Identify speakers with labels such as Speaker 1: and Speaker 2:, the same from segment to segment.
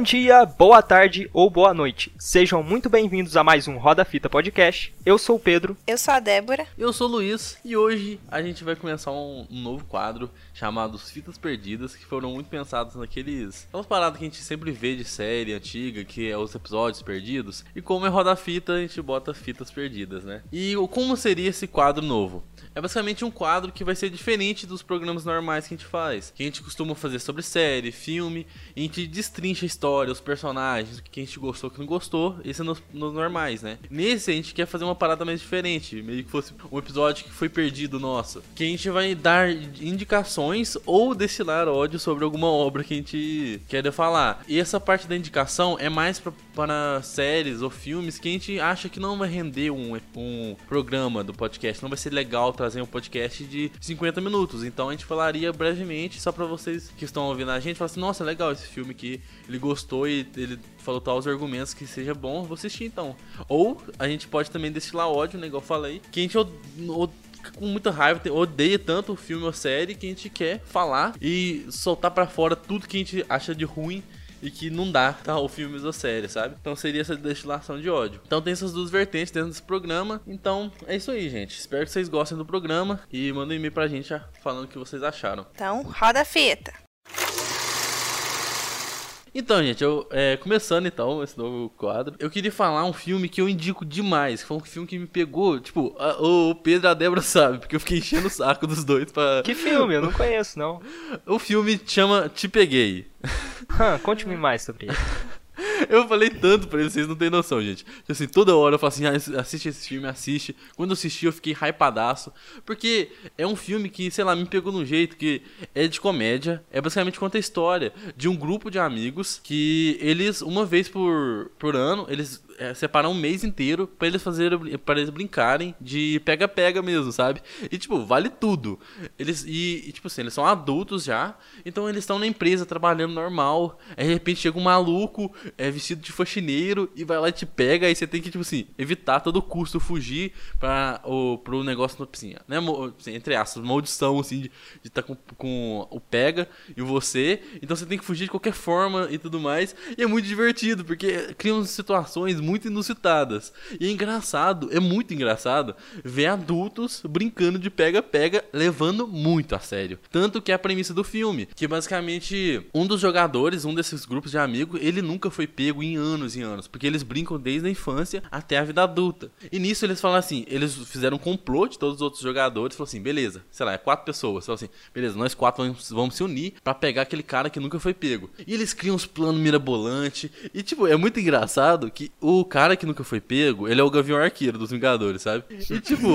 Speaker 1: Bom dia, boa tarde ou boa noite. Sejam muito bem-vindos a mais um Roda Fita Podcast. Eu sou o Pedro.
Speaker 2: Eu sou a Débora.
Speaker 3: Eu sou o Luiz e hoje a gente vai começar um, novo quadro chamado Fitas Perdidas, que foram muito pensados naqueles. Aquelas paradas que a gente sempre vê de série antiga, que é os episódios perdidos. E como é Roda Fita, a gente bota fitas perdidas, né? E como seria esse quadro novo? É basicamente um quadro que vai ser diferente dos programas normais que a gente faz. Que a gente costuma fazer sobre série, filme, e a gente destrincha a história, os personagens, o que a gente gostou, o que não gostou. Esse é nos, nos normais, né? Nesse a gente quer fazer uma parada mais diferente, meio que fosse um episódio que foi perdido nosso. Que a gente vai dar indicações ou destilar ódio sobre alguma obra que a gente quer falar. E essa parte da indicação é mais pra, para séries ou filmes que a gente acha que não vai render um, um programa do podcast, não vai ser legal trazer um podcast de 50 minutos. Então a gente falaria brevemente, só para vocês que estão ouvindo a gente, falar assim: nossa, legal esse filme que ele gostou e ele falou tal os argumentos que seja bom, vou assistir então. Ou a gente pode também destilar ódio, né, igual eu falei, que a gente com muita raiva, odeia tanto o filme ou série que a gente quer falar e soltar para fora tudo que a gente acha de ruim e que não dá tá, o filmes ou série, sabe? Então seria essa destilação de ódio. Então tem essas duas vertentes dentro desse programa. Então é isso aí, gente. Espero que vocês gostem do programa e mandem um e-mail pra gente falando o que vocês acharam.
Speaker 2: Então, roda a fita.
Speaker 3: Então, gente, eu é, começando então esse novo quadro, eu queria falar um filme que eu indico demais, que foi um filme que me pegou, tipo, a, o Pedro e a Débora sabe, porque eu fiquei enchendo o saco dos dois pra...
Speaker 1: Que filme? Eu não conheço, não.
Speaker 3: o filme chama Te Peguei.
Speaker 1: Conte-me mais sobre ele.
Speaker 3: Eu falei tanto pra eles, vocês não têm noção, gente. Assim, toda hora eu falo assim, ah, assiste esse filme, assiste. Quando eu assisti, eu fiquei hypadaço. Porque é um filme que, sei lá, me pegou num jeito que é de comédia. É basicamente conta a história de um grupo de amigos que eles, uma vez por, por ano, eles é, separar um mês inteiro para eles fazerem para eles brincarem de pega-pega mesmo, sabe? E tipo, vale tudo. Eles e, e tipo assim, eles são adultos já, então eles estão na empresa trabalhando normal. Aí, de repente chega um maluco, é vestido de faxineiro e vai lá e te pega, aí você tem que tipo assim, evitar a todo custo fugir para o pro negócio assim, né, assim, entre aspas, maldição assim de estar tá com, com o pega e você. Então você tem que fugir de qualquer forma e tudo mais. E é muito divertido, porque criam situações muito muito inusitadas. E é engraçado, é muito engraçado ver adultos brincando de pega-pega, levando muito a sério. Tanto que é a premissa do filme, que basicamente um dos jogadores, um desses grupos de amigos, ele nunca foi pego em anos e anos, porque eles brincam desde a infância até a vida adulta. E nisso eles falam assim, eles fizeram um complô de todos os outros jogadores, falaram assim, beleza, sei lá, é quatro pessoas, falaram assim, beleza, nós quatro vamos, vamos se unir para pegar aquele cara que nunca foi pego. E eles criam uns planos mirabolantes, e tipo, é muito engraçado que o o cara que nunca foi pego, ele é o Gavião Arqueiro dos Vingadores, sabe? E tipo,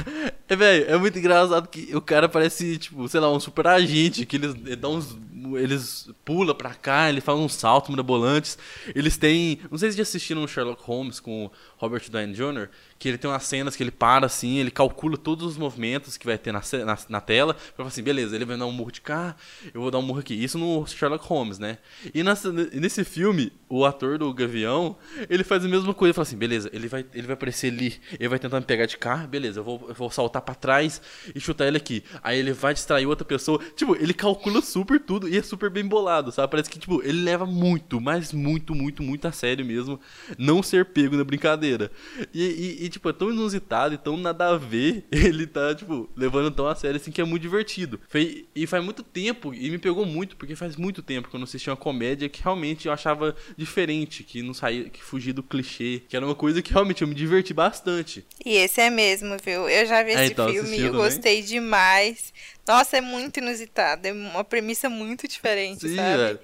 Speaker 3: é, velho, é muito engraçado que o cara parece, tipo, sei lá, um super agente, que eles dão uns. Eles pula pra cá, ele faz uns saltos mirabolantes. Eles têm. Não sei se já assistiram Sherlock Holmes com Robert Downey Jr., que ele tem umas cenas que ele para assim, ele calcula todos os movimentos que vai ter na, na, na tela, pra falar assim, beleza, ele vai dar um murro de cá, eu vou dar um murro aqui. Isso no Sherlock Holmes, né? E nessa, nesse filme, o ator do Gavião, ele faz a mesma coisa, ele fala assim, beleza, ele vai, ele vai aparecer ali, ele vai tentar me pegar de cá, beleza, eu vou, eu vou saltar para trás e chutar ele aqui. Aí ele vai distrair outra pessoa. Tipo, ele calcula super tudo e é super bem bolado, sabe? Parece que, tipo, ele leva muito, mas muito, muito, muito a sério mesmo não ser pego na brincadeira. E, e, e, tipo, é tão inusitado e tão nada a ver ele tá, tipo, levando tão a sério assim que é muito divertido. Foi, e faz muito tempo, e me pegou muito, porque faz muito tempo que eu não assisti uma comédia que realmente eu achava diferente, que não saía, que fugia do clichê, que era uma coisa que realmente eu me diverti bastante.
Speaker 2: E esse é mesmo, viu? Eu já vi é, esse então, filme e eu gostei demais. Nossa, é muito inusitado. É uma premissa muito diferente, Sim, sabe? Velho.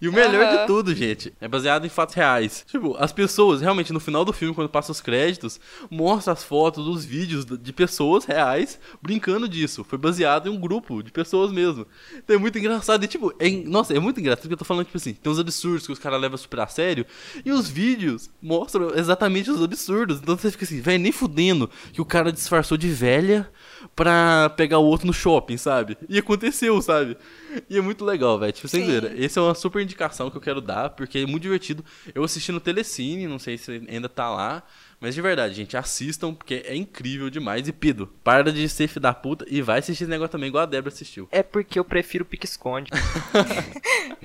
Speaker 3: E o melhor uhum. de tudo, gente, é baseado em fatos reais. Tipo, as pessoas, realmente, no final do filme, quando passa os créditos, mostra as fotos dos vídeos de pessoas reais brincando disso. Foi baseado em um grupo de pessoas mesmo. Então é muito engraçado. E, tipo, é, nossa, é muito engraçado porque eu tô falando, tipo assim, tem uns absurdos que os caras levam super a sério. E os vídeos mostram exatamente os absurdos. Então você fica assim, velho, nem fudendo que o cara disfarçou de velha pra pegar o outro no shopping, sabe? E aconteceu, sabe? E é muito legal, velho. Tipo, vocês viram, essa é uma super indicação que eu quero dar, porque é muito divertido. Eu assisti no Telecine, não sei se ainda tá lá. Mas de verdade, gente, assistam, porque é incrível demais. E Pido, para de ser filho da puta e vai assistir esse negócio também, igual a Débora assistiu.
Speaker 1: É porque eu prefiro pique-esconde.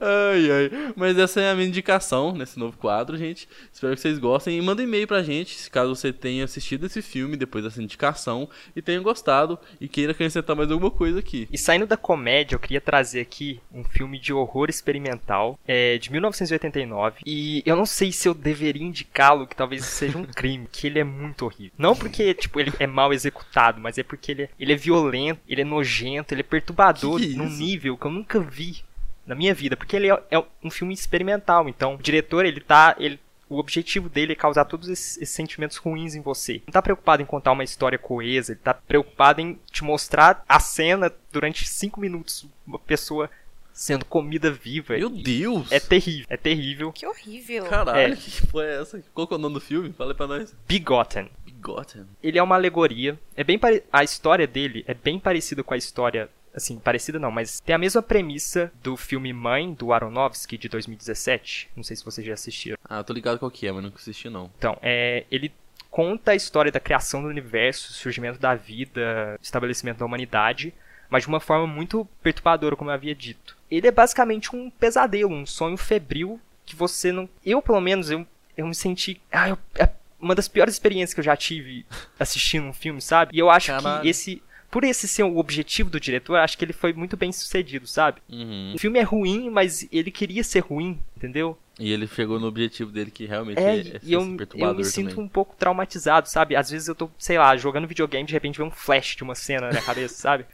Speaker 3: ai, ai. Mas essa é a minha indicação nesse novo quadro, gente. Espero que vocês gostem. E manda um e-mail pra gente, caso você tenha assistido esse filme depois dessa indicação e tenha gostado e queira acrescentar mais alguma coisa aqui.
Speaker 1: E saindo da comédia, eu queria trazer aqui um filme de horror experimental é, de 1989. E eu não sei se eu deveria indicá-lo, que talvez seja um crime, que ele é muito horrível. Não porque, tipo, ele é mal executado, mas é porque ele é, ele é violento, ele é nojento, ele é perturbador que que é num nível que eu nunca vi na minha vida, porque ele é, é, um filme experimental, então o diretor, ele tá, ele, o objetivo dele é causar todos esses, esses, sentimentos ruins em você. Não tá preocupado em contar uma história coesa, ele tá preocupado em te mostrar a cena durante cinco minutos, uma pessoa sendo comida viva.
Speaker 3: Meu Deus!
Speaker 1: É terrível, é terrível.
Speaker 2: Que horrível.
Speaker 3: Caralho, é. que foi essa? Qual que é o nome do filme? Fala pra nós.
Speaker 1: Bigotten.
Speaker 3: Bigotten.
Speaker 1: Ele é uma alegoria. É bem pare... A história dele é bem parecida com a história assim, parecida não, mas tem a mesma premissa do filme Mãe, do Aronofsky, de 2017. Não sei se vocês já assistiram.
Speaker 3: Ah, eu tô ligado qual que é, mas nunca assisti não.
Speaker 1: Então, é, ele conta a história da criação do universo, surgimento da vida, estabelecimento da humanidade, mas de uma forma muito perturbadora, como eu havia dito. Ele é basicamente um pesadelo, um sonho febril que você não... Eu, pelo menos, eu, eu me senti... Ah, eu, é uma das piores experiências que eu já tive assistindo um filme, sabe? E eu acho Caralho. que esse por esse ser o objetivo do diretor, acho que ele foi muito bem sucedido, sabe?
Speaker 3: Uhum.
Speaker 1: O filme é ruim, mas ele queria ser ruim, entendeu?
Speaker 3: E ele chegou no objetivo dele, que realmente é, é
Speaker 1: e eu, eu me sinto um pouco traumatizado, sabe? Às vezes eu tô, sei lá, jogando videogame, de repente vem um flash de uma cena na minha cabeça, sabe?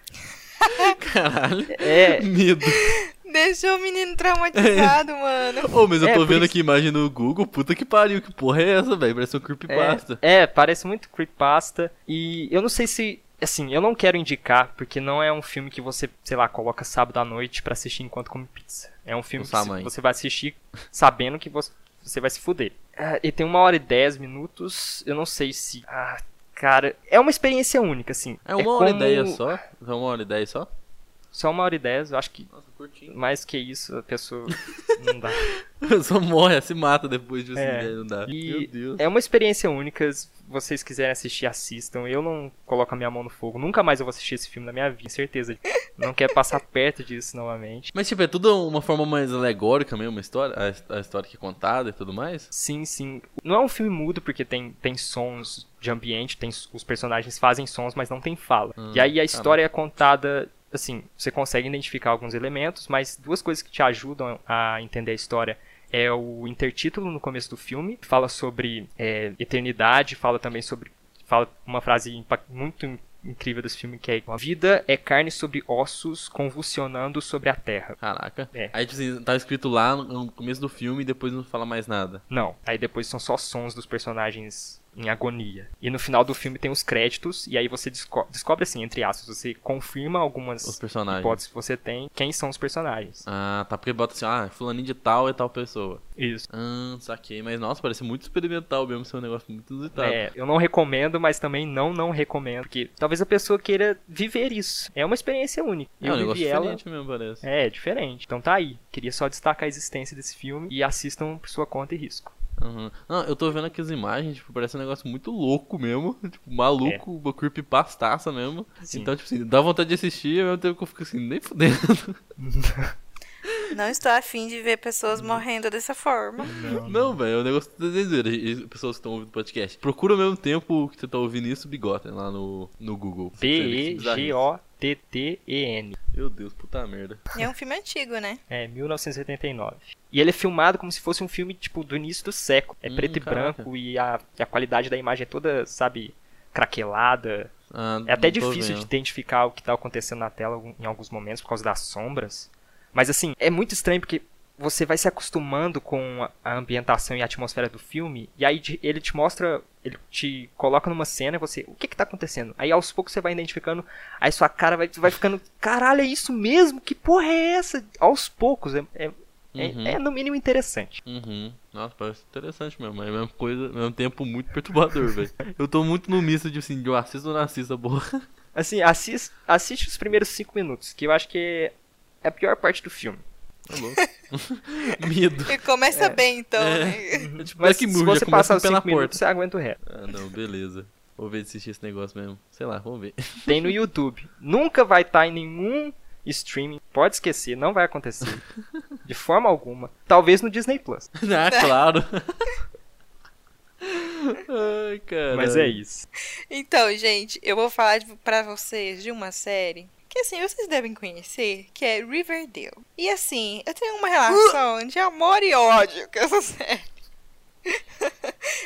Speaker 3: Caralho.
Speaker 1: É.
Speaker 3: Medo.
Speaker 2: Deixou o menino traumatizado, mano.
Speaker 3: Ô, oh, mas eu é, tô vendo isso... aqui imagem no Google, puta que pariu, que porra é essa, velho? Parece um creepypasta.
Speaker 1: É, é, parece muito creepypasta. E eu não sei se assim, eu não quero indicar, porque não é um filme que você, sei lá, coloca sábado à noite para assistir enquanto come pizza. É um filme que você vai assistir sabendo que você, você vai se fuder. Uh, e tem uma hora e dez minutos, eu não sei se... Ah, cara, é uma experiência única, assim.
Speaker 3: É uma é hora como... e dez só? É uma hora e dez só?
Speaker 1: Só uma hora e dez, eu acho que. Nossa, curtinho. Mais que isso, a pessoa não dá.
Speaker 3: Só morre, se mata depois de é. não dá.
Speaker 1: E Meu Deus. É uma experiência única. Se vocês quiserem assistir, assistam. Eu não coloco a minha mão no fogo. Nunca mais eu vou assistir esse filme na minha vida, certeza. Não quero passar perto disso novamente.
Speaker 3: Mas, tipo, é tudo uma forma mais alegórica mesmo, uma história? A, a história que é contada e tudo mais?
Speaker 1: Sim, sim. Não é um filme mudo, porque tem, tem sons de ambiente, tem, os personagens fazem sons, mas não tem fala. Hum, e aí a história é contada assim, você consegue identificar alguns elementos, mas duas coisas que te ajudam a entender a história é o intertítulo no começo do filme, fala sobre é, eternidade, fala também sobre fala uma frase muito incrível desse filme que é a vida é carne sobre ossos convulsionando sobre a terra.
Speaker 3: Caraca. É. Aí tipo assim, tá escrito lá no começo do filme e depois não fala mais nada.
Speaker 1: Não. Aí depois são só sons dos personagens em agonia. E no final do filme tem os créditos, e aí você desco descobre assim, entre aspas, você confirma algumas hipóteses que você tem, quem são os personagens.
Speaker 3: Ah, tá, porque bota assim, ah, fulaninho de tal é tal pessoa.
Speaker 1: Isso.
Speaker 3: Ah, saquei, mas nossa, parece muito experimental mesmo, ser um negócio muito inusitado.
Speaker 1: É, eu não recomendo, mas também não não recomendo, porque talvez a pessoa queira viver isso. É uma experiência única.
Speaker 3: É um negócio diferente ela... mesmo, parece.
Speaker 1: É, diferente. Então tá aí. Queria só destacar a existência desse filme e assistam por sua conta e risco.
Speaker 3: Uhum. Não, eu tô vendo aqui as imagens, tipo, parece um negócio muito louco mesmo. Tipo, maluco, é. uma creepypastaça mesmo. Sim. Então, tipo assim, dá vontade de assistir, ao mesmo tempo que eu fico assim, nem fudendo.
Speaker 2: Não estou afim de ver pessoas morrendo dessa forma.
Speaker 3: Não, velho, é um negócio de Pessoas que estão ouvindo o podcast. Procura ao mesmo tempo que você tá ouvindo isso, Bigotten, lá no, no Google.
Speaker 1: B-E-G-O-T-T-E-N.
Speaker 3: Meu Deus, puta merda.
Speaker 2: É um filme antigo, né?
Speaker 1: É, 1979. E ele é filmado como se fosse um filme, tipo, do início do século. É hum, preto e branco e a, e a qualidade da imagem é toda, sabe, craquelada. Ah, é até difícil vendo. de identificar o que tá acontecendo na tela em alguns momentos por causa das sombras. Mas assim, é muito estranho porque você vai se acostumando com a ambientação e a atmosfera do filme, e aí ele te mostra, ele te coloca numa cena e você, o que que tá acontecendo? Aí aos poucos você vai identificando, aí sua cara vai, vai ficando, caralho, é isso mesmo? Que porra é essa? Aos poucos, é, é, é uhum. é, é no mínimo interessante.
Speaker 3: Uhum. Nossa, parece interessante mesmo, é a mesma coisa, ao mesmo tempo muito perturbador, velho. Eu tô muito no misto de assim, de eu assisto ou não assisto, boa.
Speaker 1: Assim, assist, assiste os primeiros cinco minutos, que eu acho que é a pior parte do filme.
Speaker 3: Tá Medo.
Speaker 2: E começa é. bem, então. É.
Speaker 1: Né? tipo, Mas se você passar os 5 minutos, você aguenta o resto.
Speaker 3: Ah, não, beleza. Vou ver se assistir esse negócio mesmo. Sei lá, vamos ver.
Speaker 1: Tem no YouTube. Nunca vai estar tá em nenhum streaming. Pode esquecer, não vai acontecer. De forma alguma. Talvez no Disney Plus.
Speaker 3: ah, claro. Ai, cara.
Speaker 1: Mas é isso.
Speaker 2: Então, gente, eu vou falar para vocês de uma série que assim, vocês devem conhecer, que é Riverdale. E assim, eu tenho uma relação de amor e ódio com essa série.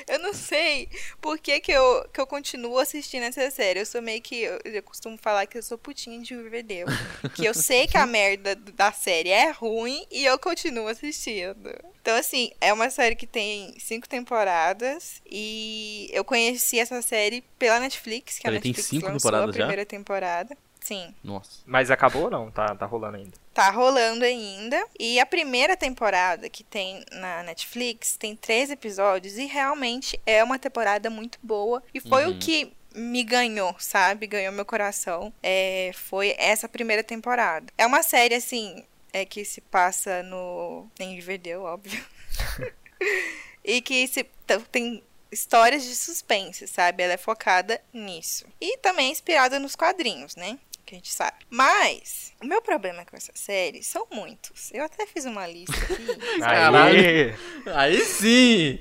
Speaker 2: eu não sei por que, que, eu, que eu continuo assistindo essa série. Eu sou meio que. Eu, eu costumo falar que eu sou putinha de Riverdale. que eu sei que a merda da série é ruim e eu continuo assistindo. Então, assim, é uma série que tem cinco temporadas. E eu conheci essa série pela Netflix, que a Netflix
Speaker 3: tem cinco
Speaker 2: lançou
Speaker 3: temporadas
Speaker 2: a primeira
Speaker 3: já?
Speaker 2: temporada. Sim.
Speaker 3: Nossa.
Speaker 1: Mas acabou ou não? Tá, tá rolando ainda?
Speaker 2: Tá rolando ainda. E a primeira temporada que tem na Netflix tem três episódios e realmente é uma temporada muito boa. E foi
Speaker 3: Uhum.
Speaker 2: o que me ganhou, sabe? Ganhou meu coração. É, foi essa primeira temporada. É uma série, assim, é que se passa no. Em Riverdale, óbvio. e que se tem histórias de suspense, sabe? Ela é focada nisso. E também é inspirada nos quadrinhos, né? Que a gente sabe. Mas, o meu problema com essa série são muitos. Eu até fiz uma lista aqui.
Speaker 3: Caralho. Aí sim!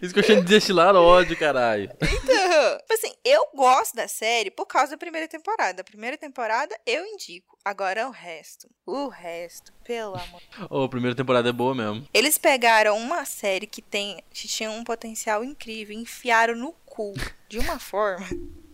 Speaker 3: Isso que eu chamo de destilar ódio, caralho.
Speaker 2: Então, tipo assim, eu gosto da série por causa da primeira temporada. A primeira temporada eu indico. Agora o resto. O resto, pelo amor.
Speaker 3: Ô, a primeira temporada é boa mesmo.
Speaker 2: Eles pegaram uma série que tem que tinha um potencial incrível e enfiaram no cu de uma forma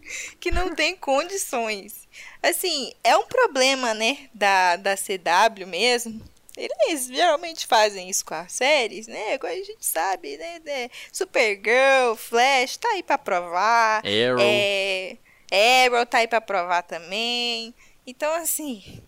Speaker 2: que não tem condições. Assim, é um problema, né, da, da CW mesmo. Eles geralmente fazem isso com as séries, né? Agora a gente sabe, né? né? Supergirl, Flash, tá aí pra provar.
Speaker 3: Arrow.
Speaker 2: É, Arrow tá aí pra provar também. Então, assim,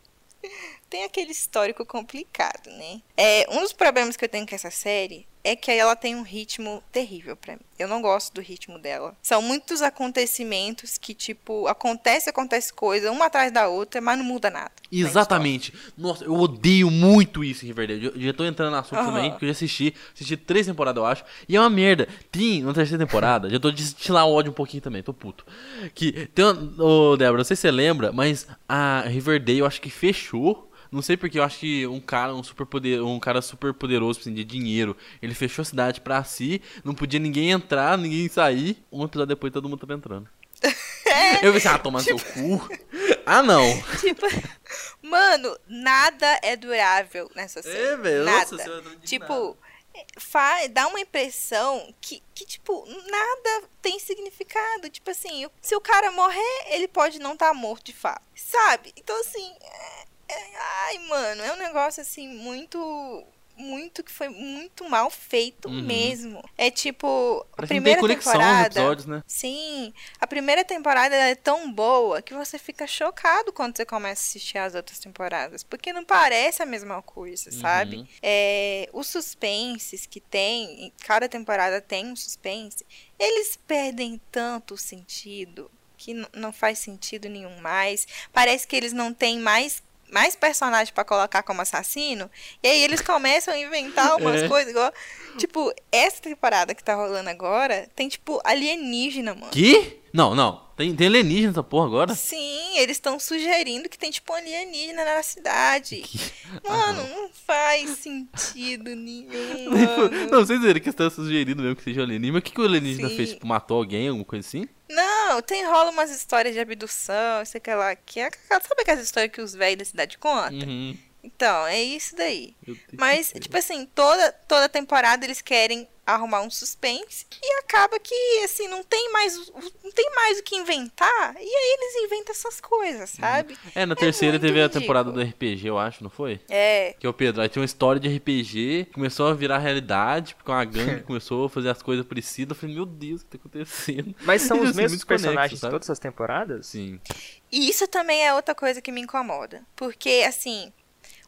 Speaker 2: tem aquele histórico complicado, né? É, um dos problemas que eu tenho com essa série é que ela tem um ritmo terrível pra mim. Eu não gosto do ritmo dela. São muitos acontecimentos que, tipo, acontece, acontece coisa, uma atrás da outra, mas não muda nada. na
Speaker 3: Exatamente. Nossa, eu odeio muito isso em Riverdale. Eu já tô entrando no assunto
Speaker 2: Aham.
Speaker 3: também, porque eu já assisti. Assisti três temporadas, eu acho. E é uma merda. Tem, na terceira temporada, já tô de destilar ódio um pouquinho também, tô puto. Que tem uma, Ô, Débora, não sei se você lembra, mas a Riverdale eu acho que fechou. Não sei porque eu acho que um cara, um super poder, um cara super poderoso, assim, de dinheiro, ele fechou a cidade pra si, não podia ninguém entrar, ninguém sair. Um episódio depois todo mundo tava entrando. eu pensei, ah, tomar seu cu. Ah, não.
Speaker 2: Tipo, mano, nada é durável nessa série.
Speaker 3: É, velho,
Speaker 2: Nada.
Speaker 3: nossa.
Speaker 2: Tipo, fa- dá uma impressão que, que, tipo, nada tem significado. Tipo assim, se o cara morrer, ele pode não estar morto de fato. Sabe? Então, assim. É- ai, mano, é um negócio assim muito. Muito que foi muito mal feito
Speaker 3: Uhum.
Speaker 2: mesmo. É tipo, a primeira temporada.
Speaker 3: episódios, né?
Speaker 2: Sim, a primeira temporada é tão boa que você fica chocado quando você começa a assistir as outras temporadas, porque não parece a mesma coisa, sabe?
Speaker 3: Uhum.
Speaker 2: É, os suspenses que tem, em cada temporada tem um suspense, eles perdem tanto o sentido que não faz sentido nenhum mais. Parece que eles não têm mais mais personagem pra colocar como assassino, e aí eles começam a inventar umas
Speaker 3: É.
Speaker 2: coisas igual, tipo, essa temporada que tá rolando agora, tem tipo alienígena, mano.
Speaker 3: Que? Não, não. Tem, tem alienígena nessa porra agora?
Speaker 2: Sim, eles estão sugerindo que tem tipo alienígena na cidade. Mano, não faz sentido nenhum, mano.
Speaker 3: não, vocês viram que estão sugerindo mesmo que seja alienígena. Mas o que, que o alienígena
Speaker 2: Sim.
Speaker 3: fez? Tipo, matou alguém, alguma coisa assim?
Speaker 2: Não, tem rola umas histórias de abdução, sei que lá, que é, sabe aquelas histórias que os velhos da cidade contam?
Speaker 3: Uhum.
Speaker 2: Então, é isso daí. Mas, tipo assim, toda, toda temporada eles querem arrumar um suspense e acaba que, assim, não tem mais, o- não tem mais o que inventar e aí eles inventam essas coisas, sabe?
Speaker 3: É, na terceira
Speaker 2: muito
Speaker 3: teve a
Speaker 2: ridículo.
Speaker 3: temporada do RPG, eu acho, não foi?
Speaker 2: É,
Speaker 3: Que é o Pedro, aí tinha uma história de RPG, começou a virar realidade, porque uma gangue começou a fazer as coisas parecidas. Eu falei, meu Deus, o que tá acontecendo?
Speaker 1: Mas são
Speaker 3: Eles
Speaker 1: os
Speaker 3: assim,
Speaker 1: mesmos personagens de todas as temporadas?
Speaker 3: Sim.
Speaker 2: E isso também é outra coisa que me incomoda. Porque, assim,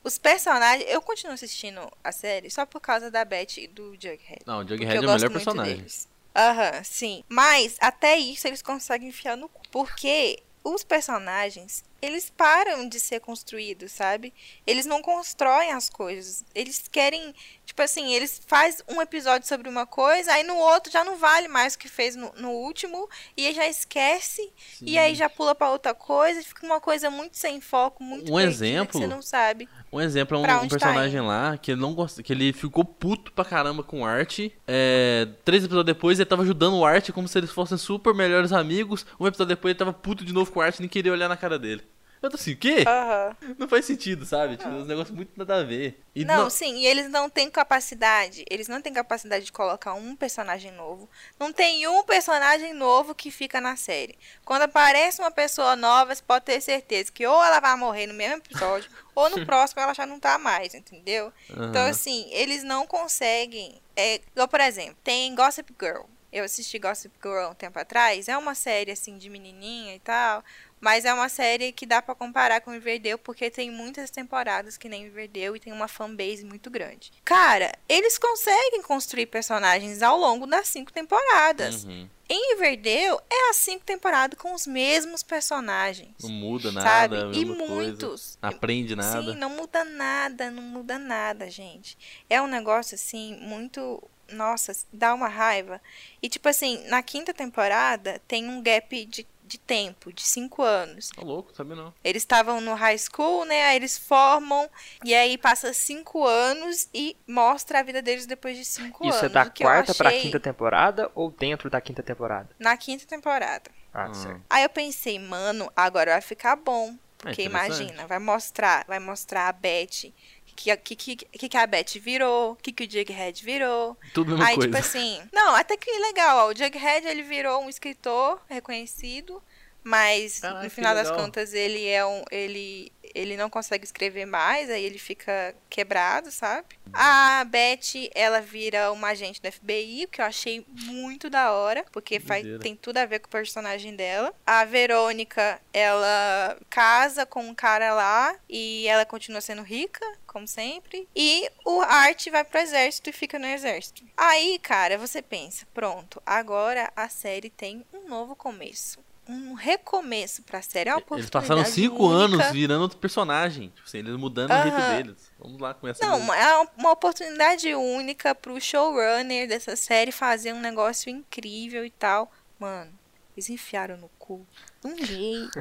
Speaker 2: os personagens. Eu continuo assistindo a série só por causa da Beth e do Jughead.
Speaker 3: Não, o Jughead é o melhor personagem.
Speaker 2: Aham, sim. Mas até isso eles conseguem enfiar no cu. Porque os personagens, eles param de ser construídos, sabe? Eles não constroem as coisas. Eles querem, tipo assim, eles fazem um episódio sobre uma coisa, aí no outro já não vale mais o que fez no, no último, e aí já esquece,
Speaker 3: Sim.
Speaker 2: e aí já pula pra outra coisa, fica uma coisa muito sem foco, muito
Speaker 3: Um exemplo-
Speaker 2: que você não sabe.
Speaker 3: Um exemplo é um, um
Speaker 2: tá
Speaker 3: personagem lá que ele não gosta, que ele ficou puto pra caramba com o Art. É, três episódios depois ele tava ajudando o Art como se eles fossem super melhores amigos. Um episódio depois ele tava puto de novo com o Art e nem queria olhar na cara dele. Eu tô assim, o quê?
Speaker 2: Aham.
Speaker 3: Não faz sentido, sabe? Tipo, uns negócios muito nada a ver. E
Speaker 2: Não, sim, e eles não têm capacidade, eles não têm capacidade de colocar um personagem novo. Não tem um personagem novo que fica na série. Quando aparece uma pessoa nova, você pode ter certeza que ou ela vai morrer no mesmo episódio, ou no próximo ela já não tá mais, entendeu? Então,
Speaker 3: Aham.
Speaker 2: assim, eles não conseguem. É, por exemplo, tem Gossip Girl. Eu assisti Gossip Girl um tempo atrás. É uma série, assim, de menininha e tal. Mas é uma série que dá pra comparar com Riverdale, porque tem muitas temporadas que nem Riverdale e tem uma fanbase muito grande. Cara, eles conseguem construir personagens ao longo das cinco temporadas.
Speaker 3: Uhum.
Speaker 2: Em Riverdale, é as cinco temporadas com os mesmos personagens.
Speaker 3: Não muda
Speaker 2: sabe?
Speaker 3: nada.
Speaker 2: E
Speaker 3: mesma coisa.
Speaker 2: muitos.
Speaker 3: Não aprende nada.
Speaker 2: Sim, não muda nada, não muda nada, gente. É um negócio assim, muito. Nossa, dá uma raiva. E tipo assim, na quinta temporada tem um gap de, de tempo, de cinco anos.
Speaker 3: Tá louco, sabe não.
Speaker 2: Eles estavam no high school, né? Aí eles formam, e aí passa cinco anos e mostra a vida deles depois de cinco
Speaker 1: Isso
Speaker 2: anos.
Speaker 1: é da
Speaker 2: o que eu
Speaker 1: quarta pra
Speaker 2: achei
Speaker 1: quinta temporada ou dentro da quinta temporada?
Speaker 2: Na quinta temporada.
Speaker 1: Ah,
Speaker 3: Ah.
Speaker 1: certo.
Speaker 2: Aí eu pensei, mano, agora vai ficar bom. Porque
Speaker 3: É
Speaker 2: imagina, vai mostrar, vai mostrar a Beth, que que, que, que, a Beth virou, o que, que o Jughead virou.
Speaker 3: Tudo mesma
Speaker 2: Aí,
Speaker 3: coisa.
Speaker 2: tipo assim. Não, até que legal, ó, o Jughead ele virou um escritor reconhecido, mas
Speaker 3: Caraca,
Speaker 2: no final das
Speaker 3: legal.
Speaker 2: contas ele é um. ele ele não consegue escrever mais, aí ele fica quebrado, sabe? A Beth, ela vira uma agente do FBI, o que eu achei muito da hora, porque faz, tem tudo a ver com o personagem dela. A Verônica, ela casa com um cara lá e ela continua sendo rica, como sempre. E o Art vai pro exército e fica no exército. Aí, cara, você pensa, pronto, agora a série tem um novo começo. Um recomeço pra série. É uma
Speaker 3: Eles
Speaker 2: oportunidade
Speaker 3: passaram cinco
Speaker 2: única.
Speaker 3: anos virando outro personagem. Tipo assim, eles mudando o jeito deles. Vamos lá, começa
Speaker 2: Não, é uma oportunidade única pro showrunner dessa série fazer um negócio incrível e tal. Mano, eles enfiaram no cu de um jeito.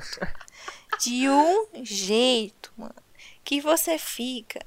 Speaker 2: de um jeito, mano. Que você fica.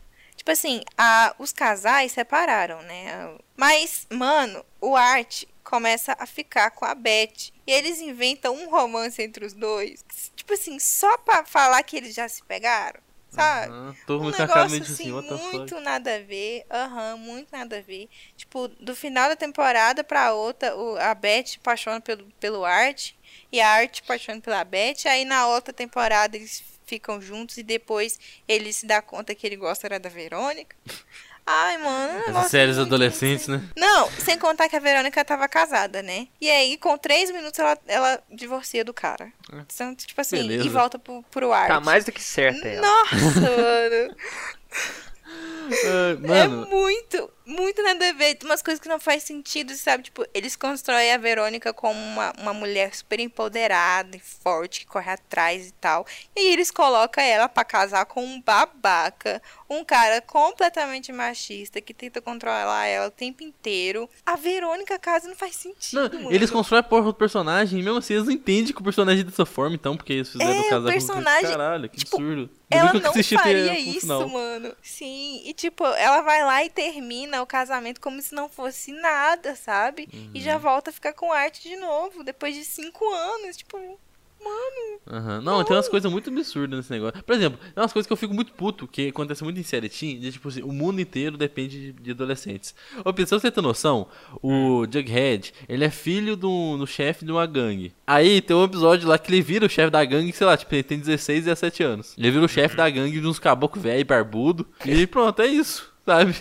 Speaker 2: Tipo assim, a, os casais separaram, né? Mas, mano, o Art começa a ficar com a Beth. E eles inventam um romance entre os dois. Tipo assim, só pra falar que eles já se pegaram. Sabe?
Speaker 3: Todo
Speaker 2: um
Speaker 3: cara
Speaker 2: negócio
Speaker 3: assim,
Speaker 2: assim, muito nada a ver. Aham, muito nada a ver. Tipo, do final da temporada pra outra, o, a Beth apaixona pelo, pelo Art e a Art apaixona pela Beth. Aí na outra temporada eles ficam juntos e depois ele se dá conta que ele gosta era da Verônica. Ai, mano. é
Speaker 3: Essas
Speaker 2: negócio
Speaker 3: séries adolescentes,
Speaker 2: assim.
Speaker 3: né?
Speaker 2: Não, sem contar que a Verônica tava casada, né? E aí, com três minutos, ela, ela divorcia do cara.
Speaker 3: É.
Speaker 2: Então, tipo assim,
Speaker 3: Beleza.
Speaker 2: e volta pro, pro Art.
Speaker 1: Tá mais do que certa ela.
Speaker 2: Nossa, mano. É
Speaker 3: mano,
Speaker 2: muito, muito nada a ver. Tem umas coisas que não faz sentido, sabe? Tipo, eles constroem a Verônica como uma, uma mulher super empoderada e forte, que corre atrás e tal. E aí eles colocam ela pra casar com um babaca, um cara completamente machista, que tenta controlar ela o tempo inteiro. A Verônica casa não faz sentido,
Speaker 3: não, eles constroem a porra do personagem e mesmo assim eles não entendem que o personagem é dessa forma, então, porque eles fizeram
Speaker 2: É, o
Speaker 3: casar com
Speaker 2: personagem-
Speaker 3: Caralho, que
Speaker 2: tipo,
Speaker 3: absurdo.
Speaker 2: Ela não faria
Speaker 3: o
Speaker 2: isso, mano. Sim, e tipo, ela vai lá e termina o casamento como se não fosse nada, sabe? E já
Speaker 3: Uhum.
Speaker 2: volta a ficar com arte de novo, depois de cinco anos. Tipo,
Speaker 3: Aham. Não, tem umas coisas muito absurdas nesse negócio. Por exemplo, tem umas coisas que eu fico muito puto, que acontece muito em série teen, de tipo assim, o mundo inteiro depende de, de adolescentes. Ô, pra você ter noção, o Jughead, ele é filho do, do chefe de uma gangue. Aí tem um episódio lá que ele vira o chefe da gangue, sei lá, tipo, ele tem 16, 17 anos. Ele vira o chefe da gangue de uns caboclos velho, barbudo, e pronto, é isso. Sabe?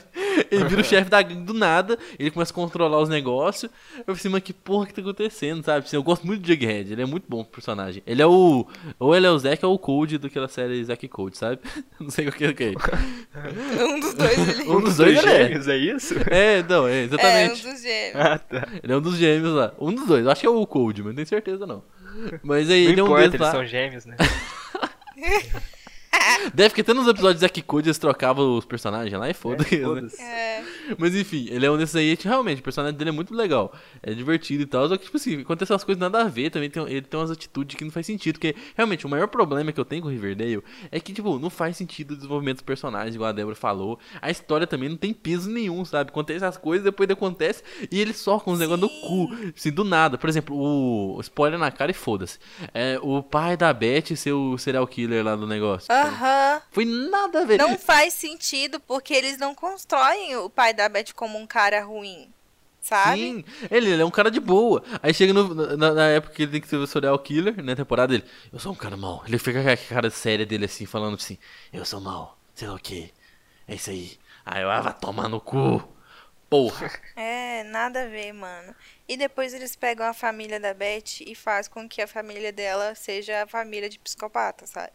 Speaker 3: Ele vira o chefe da gangue do nada, ele começa a controlar os negócios. Eu falei assim, mas que porra que tá acontecendo, sabe? Assim, eu gosto muito do Jughead, ele é muito bom pro personagem. Ele é o. Ou ele é o Zack ou o Cold daquela série Zack e Cold, sabe? Não sei qual que é. que é.
Speaker 2: um dos dois ele.
Speaker 3: Um dos dois ele é.
Speaker 1: gêmeos, é isso?
Speaker 3: É, não, é,
Speaker 2: É, um
Speaker 3: exatamente.
Speaker 2: dos gêmeos.
Speaker 1: Ah, tá.
Speaker 3: Ele é um dos gêmeos lá. Um dos dois, eu acho que é o Cold, mas não tenho certeza não. Mas aí
Speaker 1: Não
Speaker 3: ele é um
Speaker 1: importa,
Speaker 3: deles
Speaker 1: eles
Speaker 3: lá.
Speaker 1: são gêmeos, né?
Speaker 3: Deve que até nos episódios da Kikuchi eles trocavam os personagens lá e foda-se. né?
Speaker 1: Foda-se.
Speaker 2: É.
Speaker 3: Mas enfim, ele é um desses aí, realmente, o personagem dele é muito legal. É divertido e tal. Só que, tipo assim, acontece umas coisas nada a ver também. Tem, ele tem umas atitudes que não faz sentido. Porque, realmente, o maior problema que eu tenho com o Riverdale é que, tipo, não faz sentido o desenvolvimento dos personagens, igual a Débora falou. A história também não tem peso nenhum, sabe? Acontece as coisas, depois acontece e ele só com os negócios no cu. Assim, do nada. Por exemplo, o. Spoiler na cara e foda-se. É, o pai da Beth ser o serial killer lá do negócio.
Speaker 2: Aham.
Speaker 3: Foi nada a ver.
Speaker 2: Não faz sentido porque eles não constroem o pai da Beth como um cara ruim. Sabe?
Speaker 3: Sim, ele, ele é um cara de boa. Aí chega no- na, na época que ele tem que ser o serial killer, na temporada dele, eu sou um cara mau. Ele fica com a cara séria dele assim, falando assim, eu sou mau, sei lá o que. É isso aí. Aí eu, ah, vai tomar no cu. Porra.
Speaker 2: É, nada a ver, mano. E depois eles pegam a família da Beth e fazem com que a família dela seja a família de psicopata, sabe?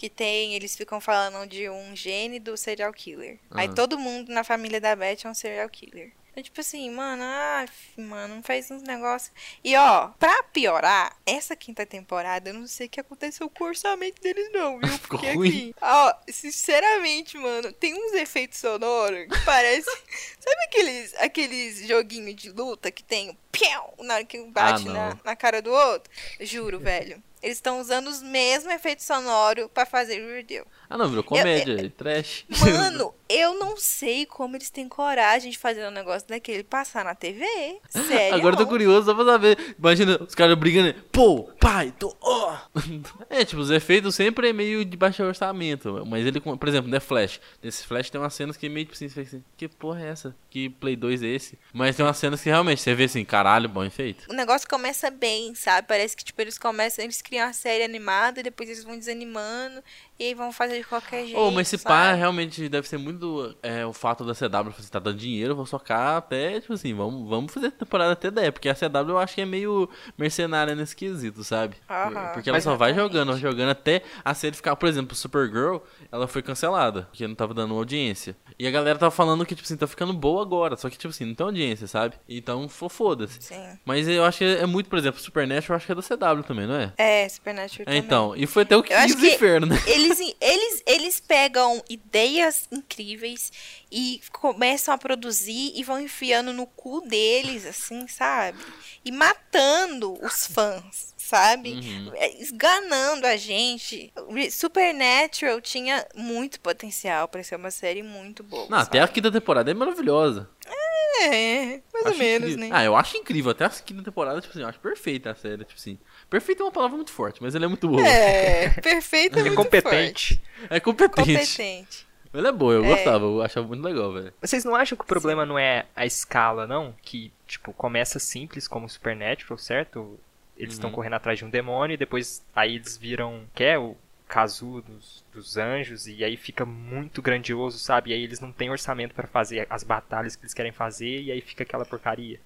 Speaker 2: Que tem, eles ficam falando de um gene do serial killer. Aí
Speaker 3: Aham.
Speaker 2: todo mundo na família da Beth é um serial killer. Então, tipo assim, mano, ah, mano, não faz uns negócios. E ó, pra piorar, essa quinta temporada, eu não sei o que aconteceu com o orçamento deles, não, viu? Porque aqui, ó, sinceramente, mano, tem uns efeitos sonoros que parece. Sabe aqueles, aqueles joguinhos de luta que tem o piau na hora que bate
Speaker 3: Ah,
Speaker 2: na, na cara do outro? Juro, velho. Eles estão usando os mesmos efeitos sonoros pra fazer Riverdale.
Speaker 3: Ah não, virou comédia, e trash.
Speaker 2: Mano, eu não sei como eles têm coragem de fazer um negócio daquele passar na TV. Sério.
Speaker 3: Agora eu tô curioso só pra saber. Imagina os caras brigando. Pô, pai, tô. ó. É, tipo, os efeitos sempre é meio de baixo orçamento. Mas ele, por exemplo, The Flash. Nesse Flash tem umas cenas que meio tipo assim, assim, que porra é essa? Que Play 2 é esse? Mas tem umas cenas que realmente você vê assim, caralho, bom efeito.
Speaker 2: O negócio começa bem, sabe? Parece que, tipo, eles começam, eles criam a série animada depois eles vão desanimando e aí vão fazer de qualquer jeito.
Speaker 3: Ô, mas esse pá realmente deve ser muito é, o fato da CW você tá dando dinheiro, vou socar até, tipo assim, vamos, vamos fazer temporada até 10, porque a CW eu acho que é meio mercenária nesse quesito, sabe? Porque ela só vai
Speaker 2: exatamente.
Speaker 3: jogando, vai jogando até a série ficar, por exemplo, Supergirl, ela foi cancelada, porque não tava dando audiência. E a galera tava falando que, tipo assim, tá ficando boa agora, só que, tipo assim, não tem audiência, sabe? Então, fo- foda-se.
Speaker 2: Sim.
Speaker 3: Mas eu acho que é muito, por exemplo, Supernatural, eu acho que é da CW também, não é?
Speaker 2: É, Supernatural
Speaker 3: É,
Speaker 2: também.
Speaker 3: então, e foi até o que
Speaker 2: Eu acho
Speaker 3: quis do
Speaker 2: que
Speaker 3: inferno, né?
Speaker 2: Eles, eles, eles pegam ideias incríveis e começam a produzir e vão enfiando no cu deles, assim, sabe? E matando os fãs, sabe?
Speaker 3: Uhum.
Speaker 2: É, Esganando a gente. Supernatural tinha muito potencial pra ser uma série muito boa.
Speaker 3: Não, até a quinta temporada é maravilhosa.
Speaker 2: É, mais ou
Speaker 3: Acho
Speaker 2: menos,
Speaker 3: incrível.
Speaker 2: né?
Speaker 3: Ah, eu acho incrível. Até a quinta temporada, tipo assim, eu acho perfeita a série, tipo assim. Perfeita é uma palavra muito forte, mas ela é muito boa. É,
Speaker 2: É, perfeito é
Speaker 1: Ele é
Speaker 2: muito
Speaker 1: competente.
Speaker 3: competente.
Speaker 2: forte. Competente.
Speaker 3: Ela é boa, eu
Speaker 2: É.
Speaker 3: gostava, eu achava muito legal, velho.
Speaker 1: Vocês não acham que o problema não é a escala, não? Que, tipo, começa simples como Supernatural, certo? Eles estão
Speaker 3: Uhum.
Speaker 1: correndo atrás de um demônio e depois aí eles viram, que é o Kazu dos, dos anjos, e aí fica muito grandioso, sabe? E aí eles não têm orçamento pra fazer as batalhas que eles querem fazer, e aí fica aquela porcaria.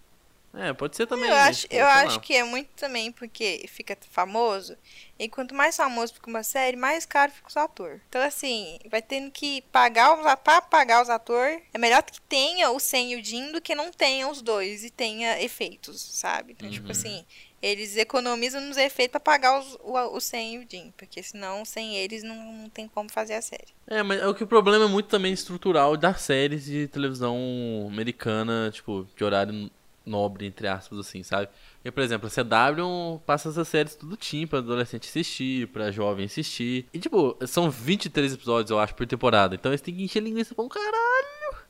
Speaker 3: É, pode ser também.
Speaker 2: Eu
Speaker 3: né,
Speaker 2: acho,
Speaker 3: tipo,
Speaker 2: eu acho que é muito também porque fica famoso. E quanto mais famoso fica uma série, mais caro fica os atores. Então, assim, vai tendo que pagar os, pra pagar os atores. É melhor que tenha o Sen e o Jin do que não tenha os dois e tenha efeitos, sabe? Então, tipo
Speaker 3: Uhum.
Speaker 2: assim, eles economizam nos efeitos pra pagar os, o, o Sen e o Jin. Porque senão, sem eles, não, não tem como fazer a série.
Speaker 3: É, mas é o que o problema é muito também estrutural das séries de televisão americana, tipo, de horário nobre, entre aspas, assim, sabe? E, por exemplo, a CW passa essas séries tudo tim pra adolescente assistir, pra jovem assistir. E, tipo, são 23 episódios, eu acho, por temporada. Então eles têm que encher linguiça pra um caralho.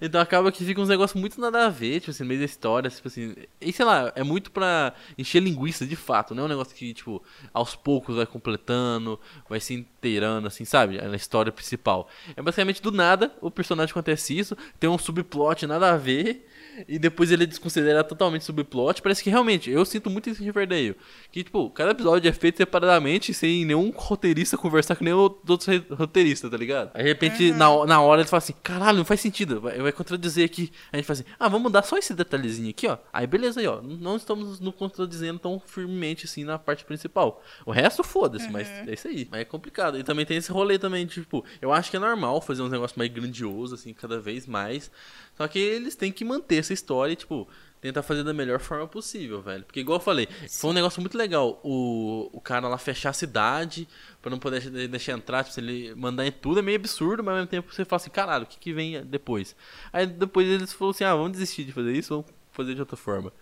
Speaker 3: Então acaba que fica uns negócios muito nada a ver, tipo assim, no meio da história, tipo assim. E sei lá, é muito pra encher linguiça de fato, não é um negócio que, tipo, aos poucos vai completando, vai se inteirando, assim, sabe? Na história principal. É basicamente do nada, o personagem acontece isso, tem um subplot nada a ver, e depois ele desconsidera totalmente o subplot. Parece que realmente, eu sinto muito isso em Riverdale. Que, tipo, cada episódio é feito separadamente, sem nenhum roteirista conversar com nenhum outro roteirista, tá ligado? Aí, de repente, na, na hora, eles falam assim: caralho, não faz sentido, vai, vai contradizer aqui. A gente fala assim: ah, vamos mudar só esse detalhezinho aqui, ó. Aí, beleza, aí, ó. Não estamos nos contradizendo tão firmemente assim na parte principal. O resto, foda-se, mas é isso aí. Mas é complicado. E também tem esse rolê também, tipo, eu acho que é normal fazer uns negócios mais grandiosos, assim, cada vez mais. Só que eles têm que manter essa história, e, tipo, tentar fazer da melhor forma possível, velho. Porque, igual eu falei, foi um negócio muito legal. O, o cara lá fechar a cidade pra não poder deixar- entrar, tipo, se ele mandar em tudo é meio absurdo, mas ao mesmo tempo você fala assim, caralho, o que, que vem depois? Aí depois eles falaram assim, ah, vamos desistir de fazer isso, vamos fazer de outra forma.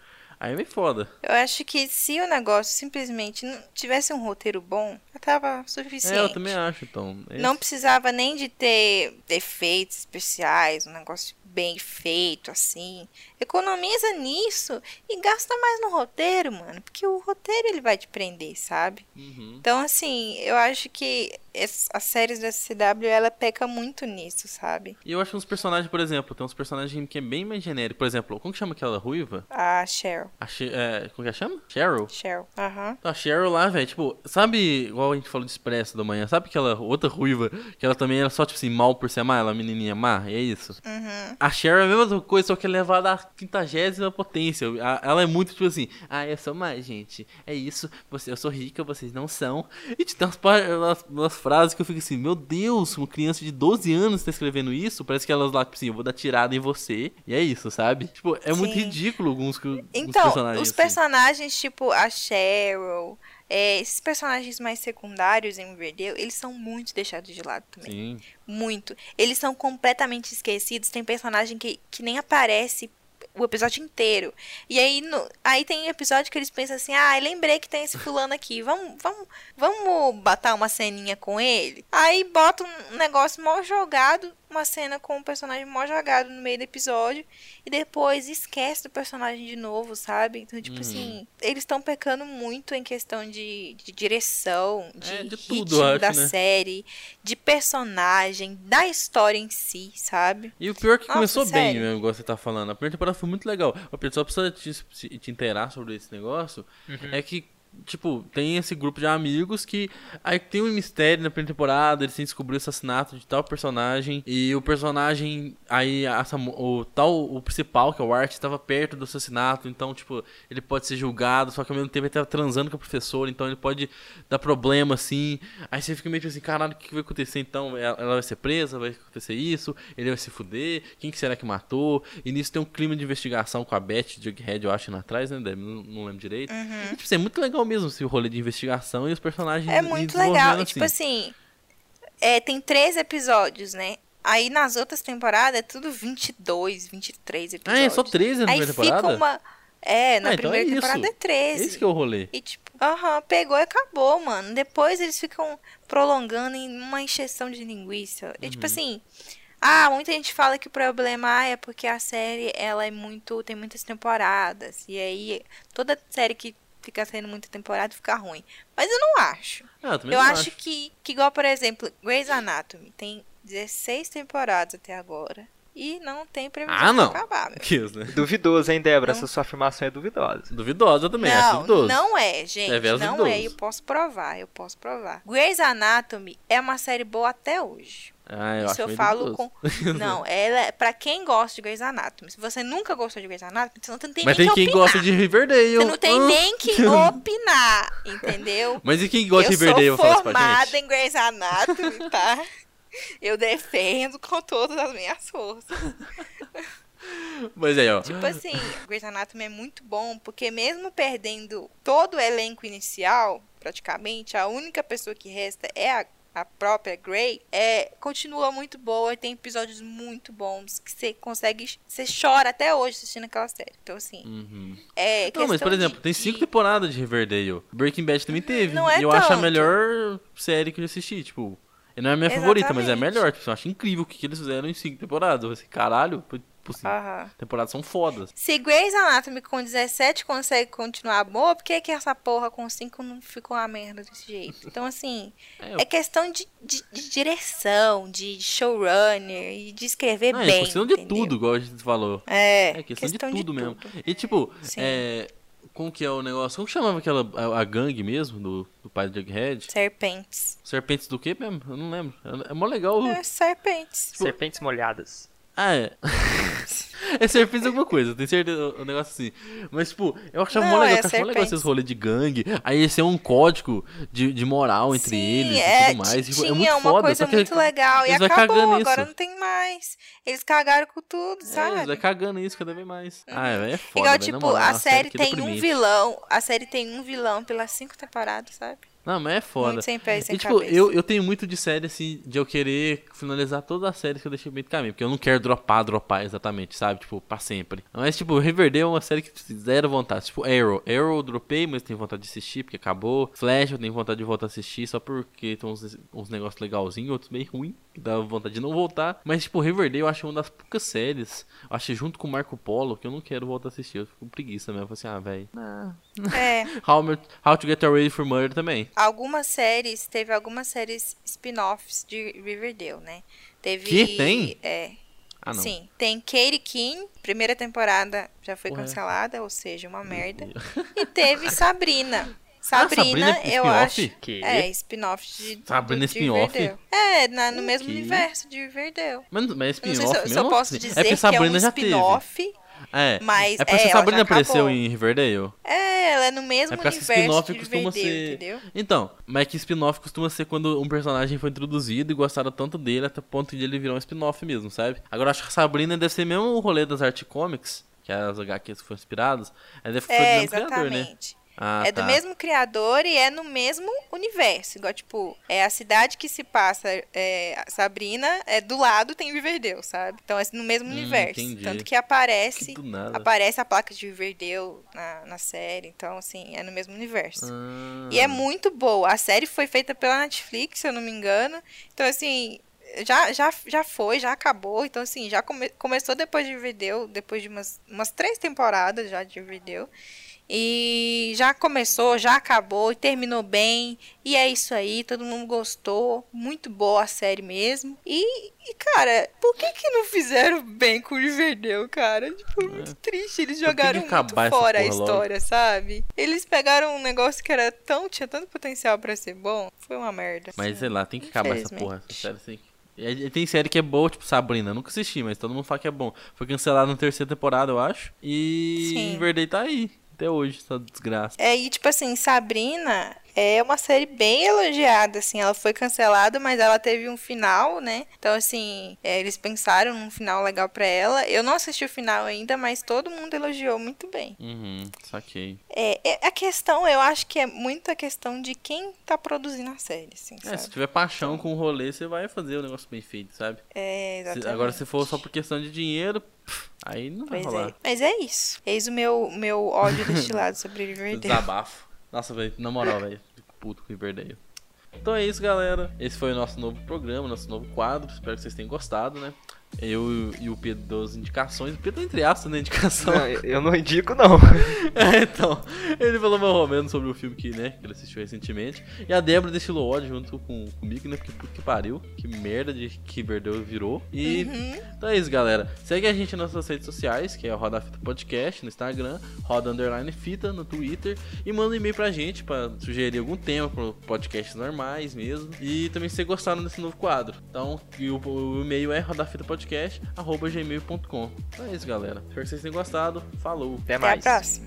Speaker 3: Aí é meio foda.
Speaker 2: Eu acho que se o negócio simplesmente não tivesse um roteiro bom, já tava suficiente.
Speaker 3: É, eu também acho, então. É
Speaker 2: Não precisava nem de ter efeitos especiais, um negócio bem feito, assim. Economiza nisso e gasta mais no roteiro, mano. Porque o roteiro ele vai te prender, sabe?
Speaker 3: Uhum.
Speaker 2: Então, assim, eu acho que as séries da CW, ela peca muito nisso, sabe?
Speaker 3: E eu acho uns personagens, por exemplo, tem uns personagens que é bem mais genérico. Por exemplo, como que chama aquela ruiva?
Speaker 2: A Cheryl.
Speaker 3: A é, como que chama? Cheryl?
Speaker 2: Cheryl. Aham.
Speaker 3: A Cheryl lá, velho, tipo, sabe, igual a gente falou de Expresso da manhã, sabe aquela outra ruiva, que ela também era só, tipo assim, mal por ser má, ela é menininha má, e é isso.
Speaker 2: Uhum.
Speaker 3: A Cheryl é a mesma coisa, só que é levada à quintagésima potência. A- Ela é muito, tipo assim, ah, eu sou má, gente, é isso, você, eu sou rica, vocês não são. E par- umas, umas frases que eu fico assim, meu Deus, uma criança de 12 anos tá escrevendo isso, parece que elas lá, tipo assim, eu vou dar tirada em você, e é isso, sabe? Tipo, é muito
Speaker 2: Sim.
Speaker 3: ridículo alguns, alguns
Speaker 2: Então,
Speaker 3: personagens.
Speaker 2: os
Speaker 3: assim.
Speaker 2: personagens, tipo a Cheryl, é, esses personagens mais secundários em Riverdale, eles são muito deixados de lado também.
Speaker 3: Sim.
Speaker 2: Muito. Eles são completamente esquecidos. Tem personagem que, que nem aparece o episódio inteiro. E aí, no- aí tem episódio que eles pensam assim, ah, lembrei que tem esse fulano aqui, vamos, vamos, vamos botar uma ceninha com ele. Aí bota um negócio mal jogado, uma cena com um personagem mal jogado no meio do episódio, e depois esquece do personagem de novo, sabe? Então, tipo
Speaker 3: Uhum.
Speaker 2: assim, eles estão pecando muito em questão de, de direção, de,
Speaker 3: É, de
Speaker 2: ritmo
Speaker 3: tudo, acho,
Speaker 2: da
Speaker 3: né?
Speaker 2: série, de personagem, da história em si, sabe?
Speaker 3: E o pior é que
Speaker 2: Nossa,
Speaker 3: começou bem,
Speaker 2: sério.
Speaker 3: mesmo, igual você tá falando. A primeira temporada foi muito legal. O pessoal precisa te, te inteirar sobre esse negócio. É que, tipo, tem esse grupo de amigos que. Aí tem um mistério na primeira temporada, eles têm descobrir o assassinato de tal personagem. E o personagem. Aí essa o tal, o principal, que é o Art, estava perto do assassinato. Então, tipo, ele pode ser julgado, só que ao mesmo tempo ele tava transando com a professora, então ele pode dar problema assim. Aí você fica meio assim, caralho, o que vai acontecer então? Ela vai ser presa, vai acontecer isso, ele vai se fuder, quem que será que matou? E nisso tem um clima de investigação com a Beth, Jughead, eu acho, lá atrás, né? Não, não lembro direito. E, tipo, assim, é muito legal mesmo esse rolê de investigação e os personagens
Speaker 2: É muito legal. E,
Speaker 3: assim.
Speaker 2: tipo assim, é, tem três episódios, né? Aí nas outras temporadas é tudo 22, 23
Speaker 3: Ah,
Speaker 2: episódios.
Speaker 3: é só 13 na
Speaker 2: Aí
Speaker 3: primeira
Speaker 2: fica
Speaker 3: temporada?
Speaker 2: uma. É, na
Speaker 3: Ah, então é
Speaker 2: primeira temporada
Speaker 3: isso.
Speaker 2: é 13.
Speaker 3: Esse que é o rolê.
Speaker 2: E tipo, aham, pegou e acabou, mano. Depois eles ficam prolongando em uma encheção de linguiça. E
Speaker 3: Uhum.
Speaker 2: tipo assim, ah, muita gente fala que o problema ah, é porque a série ela é muito, tem muitas temporadas. E aí toda série que fica sendo muita temporada fica ruim. Mas eu não acho.
Speaker 3: Ah, eu
Speaker 2: Eu
Speaker 3: não
Speaker 2: acho que, que igual, por exemplo, Grey's Anatomy tem 16 temporadas até agora. E não tem previsão
Speaker 3: Ah, não.
Speaker 2: de acabar, meu.
Speaker 3: Que isso, né?
Speaker 1: Duvidoso, hein, Débora? Essa sua afirmação é duvidosa.
Speaker 3: Duvidosa também, acho
Speaker 2: Não,
Speaker 3: duvidoso.
Speaker 2: não é, gente.
Speaker 3: É
Speaker 2: não
Speaker 3: duvidoso.
Speaker 2: é, eu posso provar, eu posso provar. Grey's Anatomy é uma série boa até hoje.
Speaker 3: Ah, eu
Speaker 2: Isso
Speaker 3: acho
Speaker 2: eu falo
Speaker 3: duvidoso.
Speaker 2: com. Não, ela é pra quem gosta de Grey's Anatomy. Se você nunca gostou de Grey's Anatomy, você não tem
Speaker 3: Mas
Speaker 2: nem
Speaker 3: tem
Speaker 2: que
Speaker 3: quem
Speaker 2: opinar.
Speaker 3: gosta de Riverdale.
Speaker 2: Você não tem
Speaker 3: Ah.
Speaker 2: nem que opinar, entendeu?
Speaker 3: Mas e quem gosta
Speaker 2: eu
Speaker 3: de Riverdale?
Speaker 2: sou
Speaker 3: isso pra
Speaker 2: formada em Grey's Anatomy, tá? Eu defendo com todas as minhas forças.
Speaker 3: Mas aí, ó.
Speaker 2: Tipo assim, Grey's Anatomy é muito bom, porque mesmo perdendo todo o elenco inicial, praticamente, a única pessoa que resta é a, a própria Grey, é, continua muito boa, tem episódios muito bons, que você consegue, você chora até hoje assistindo aquela série. Então, assim,
Speaker 3: Uhum.
Speaker 2: é
Speaker 3: Não, mas por exemplo,
Speaker 2: de-
Speaker 3: tem cinco
Speaker 2: de-
Speaker 3: temporadas de Riverdale. Breaking Bad também teve.
Speaker 2: Não é
Speaker 3: e eu acho a
Speaker 2: tanto.
Speaker 3: melhor série que eu assisti, tipo. Não é a minha favorita, mas é a
Speaker 2: Exatamente.
Speaker 3: melhor. Tipo, eu acho incrível o que, que eles fizeram em cinco temporadas. Eu falei, caralho, tipo assim,
Speaker 2: Aham.
Speaker 3: temporadas são fodas.
Speaker 2: Se Grey's Anatomy com 17 consegue continuar boa, por que, que essa porra com 5 não ficou uma merda desse jeito? Então, assim,
Speaker 3: É,
Speaker 2: é questão de, de- de direção, de showrunner e de escrever
Speaker 3: não, é
Speaker 2: bem.
Speaker 3: questão de
Speaker 2: entendeu?
Speaker 3: tudo, igual a gente falou.
Speaker 2: É,
Speaker 3: É questão, de tudo mesmo.
Speaker 2: tudo.
Speaker 3: E tipo,
Speaker 2: Sim.
Speaker 3: é. Como que é o negócio? Como que chamava aquela. A, a gangue mesmo do, do pai do Jughead?
Speaker 2: Serpentes.
Speaker 3: Serpentes do quê mesmo? Eu não lembro. É, é mó legal.
Speaker 2: É, serpentes.
Speaker 1: Serpentes molhadas.
Speaker 3: Ah, é. É Serpentes alguma coisa, tem certeza, um negócio assim. Mas, tipo, eu achava
Speaker 2: Não,
Speaker 3: mó legal,
Speaker 2: é
Speaker 3: eu achava legal esses rolês de gangue. Aí esse é um código de, de moral entre
Speaker 2: Sim,
Speaker 3: eles
Speaker 2: é,
Speaker 3: e tudo mais. Tipo,
Speaker 2: tinha
Speaker 3: é muito
Speaker 2: uma
Speaker 3: foda.
Speaker 2: coisa muito legal. E acabou, agora não tem mais. Eles cagaram com tudo,
Speaker 3: É,
Speaker 2: sabe?
Speaker 3: eles vai cagando isso cada vez mais. Ah, é, é foda.
Speaker 2: Igual, tipo,
Speaker 3: moral,
Speaker 2: a série
Speaker 3: que
Speaker 2: tem um vilão. A série tem um vilão pelas cinco temporadas, sabe?
Speaker 3: Não, mas é foda.
Speaker 2: Muito sem pé e sem
Speaker 3: e, tipo,
Speaker 2: cabeça.
Speaker 3: eu, eu tenho muito de série, assim, de eu querer finalizar todas as séries que eu deixei meio do caminho. Porque eu não quero dropar, dropar exatamente, sabe? Tipo, pra sempre. Mas, tipo, Riverdale é uma série que zero vontade. Tipo, Arrow. Arrow eu dropei, mas tenho vontade de assistir, porque acabou. Flash eu tenho vontade de voltar a assistir, só porque tem uns, uns negócios legalzinhos, outros meio ruim, que dá vontade de não voltar. Mas, tipo, Riverdale eu acho uma das poucas séries, eu acho junto com Marco Polo, que eu não quero voltar a assistir. Eu fico com preguiça mesmo. Eu falo assim, ah, velho.
Speaker 2: É.
Speaker 3: How, How to Get Away for Murder também.
Speaker 2: Algumas séries, teve algumas séries spin-offs de Riverdale, né? Teve.
Speaker 3: Que tem?
Speaker 2: É.
Speaker 3: Ah.
Speaker 2: Sim. Tem Katie King, primeira temporada já foi
Speaker 3: Porra.
Speaker 2: cancelada, ou seja, uma merda. E teve Sabrina.
Speaker 3: Ah,
Speaker 2: Sabrina,
Speaker 3: Sabrina é
Speaker 2: eu acho.
Speaker 1: Que?
Speaker 2: É, spin-off de.
Speaker 3: Sabrina
Speaker 2: de
Speaker 3: spin-off?
Speaker 2: É, na- no mesmo
Speaker 3: Que?
Speaker 2: universo de Riverdale.
Speaker 3: Mas, mas
Speaker 2: sei
Speaker 3: spin-off
Speaker 2: se, eu-
Speaker 3: mesmo?
Speaker 2: posso
Speaker 3: É
Speaker 2: dizer
Speaker 3: porque
Speaker 2: que é
Speaker 3: Sabrina
Speaker 2: um spin-off.
Speaker 3: É,
Speaker 2: mas,
Speaker 3: é porque
Speaker 2: é,
Speaker 3: a
Speaker 2: ela
Speaker 3: Sabrina apareceu
Speaker 2: acabou.
Speaker 3: em Riverdale.
Speaker 2: É, ela é no mesmo
Speaker 3: É
Speaker 2: universo
Speaker 3: spin-off
Speaker 2: de
Speaker 3: costuma ser.
Speaker 2: entendeu?
Speaker 3: Então, mas é que spin-off costuma ser quando um personagem foi introduzido e gostaram tanto dele até o ponto de ele virar um spin-off mesmo, sabe? Agora eu acho que a Sabrina deve ser mesmo o rolê das Art Comics, que é as HQs que foram inspiradas. Aí deve ser do
Speaker 2: É,
Speaker 3: mesmo criador, né? Ah,
Speaker 2: é
Speaker 3: tá.
Speaker 2: do mesmo criador e é no mesmo universo. Igual, tipo, é a cidade que se passa é, Sabrina, é do lado tem Riverdale, sabe? Então é no mesmo
Speaker 3: Hum,
Speaker 2: universo.
Speaker 3: entendi.
Speaker 2: Tanto que aparece.
Speaker 3: Que.
Speaker 2: Aparece a placa de Riverdale na, na série. Então, assim, é no mesmo universo.
Speaker 3: Ah.
Speaker 2: E é muito boa. A série foi feita pela Netflix, se eu não me engano. Então, assim, já, já, já foi, já acabou. Então, assim, já come- começou depois de Riverdale, depois de umas, umas três temporadas já de Riverdale. E já começou, já acabou e terminou bem. E é isso aí, todo mundo gostou. Muito boa a série mesmo. E, e, cara, por que que não fizeram bem com o Riverdale, cara? Tipo, muito triste. Eles
Speaker 3: É.
Speaker 2: Jogaram muito fora a
Speaker 3: porra logo?
Speaker 2: história, sabe? Eles pegaram um negócio que era tão, tinha tanto potencial pra ser bom. Foi uma merda.
Speaker 3: Mas
Speaker 2: assim.
Speaker 3: sei lá, tem que acabar essa porra. Essa série tem que... E Tem série que é boa, tipo Sabrina. Nunca assisti, mas todo mundo fala que é bom. Foi cancelado na terceira temporada, eu acho. E
Speaker 2: Sim.
Speaker 3: Riverdale tá aí. Até hoje, essa desgraça.
Speaker 2: É, e tipo assim, Sabrina é uma série bem elogiada, assim, ela foi cancelada, mas ela teve um final, né? Então, assim, é, eles pensaram num final legal pra ela. Eu não assisti o final ainda, mas todo mundo elogiou muito bem.
Speaker 3: Uhum, saquei.
Speaker 2: É, é- a questão, eu acho que é muito a questão de quem tá produzindo a série, assim,
Speaker 3: É,
Speaker 2: sabe?
Speaker 3: se tiver paixão com o rolê, você vai fazer o negócio bem feito, sabe?
Speaker 2: É,
Speaker 3: Se-
Speaker 2: exatamente.
Speaker 3: agora, se for só por questão de dinheiro, aí não vai
Speaker 2: Pois
Speaker 3: rolar.
Speaker 2: é. Mas é isso. Eis o meu, meu ódio destilado sobre Riverdale.
Speaker 3: Desabafo. Nossa, velho, na moral, velho. Fico puto com Riverdale. Então é isso, galera. Esse foi o nosso novo programa, nosso novo quadro. Espero que vocês tenham gostado, né? Eu e o Pedro deu as indicações. O Pedro, entre aspas, né? Indicação.
Speaker 1: Não, eu não indico, não.
Speaker 3: É, então, ele falou mais ou menos sobre o filme que, né, que ele assistiu recentemente. E a Débora destilou ódio junto com, comigo, né, porque puta que pariu, que merda de que Verdeu virou. E então é isso, galera. Segue a gente nas nossas redes sociais, que é o Roda Fita Podcast no Instagram, Roda Underline Fita no Twitter. E manda um e-mail pra gente pra sugerir algum tema pro podcasts normais mesmo. E também se vocês gostaram desse novo quadro. Então, e o, o e-mail é rodafitapodcast.gmail.com. Então é isso, galera. Espero que vocês tenham gostado. Falou!
Speaker 1: Até
Speaker 2: Até a
Speaker 1: mais.
Speaker 2: próxima.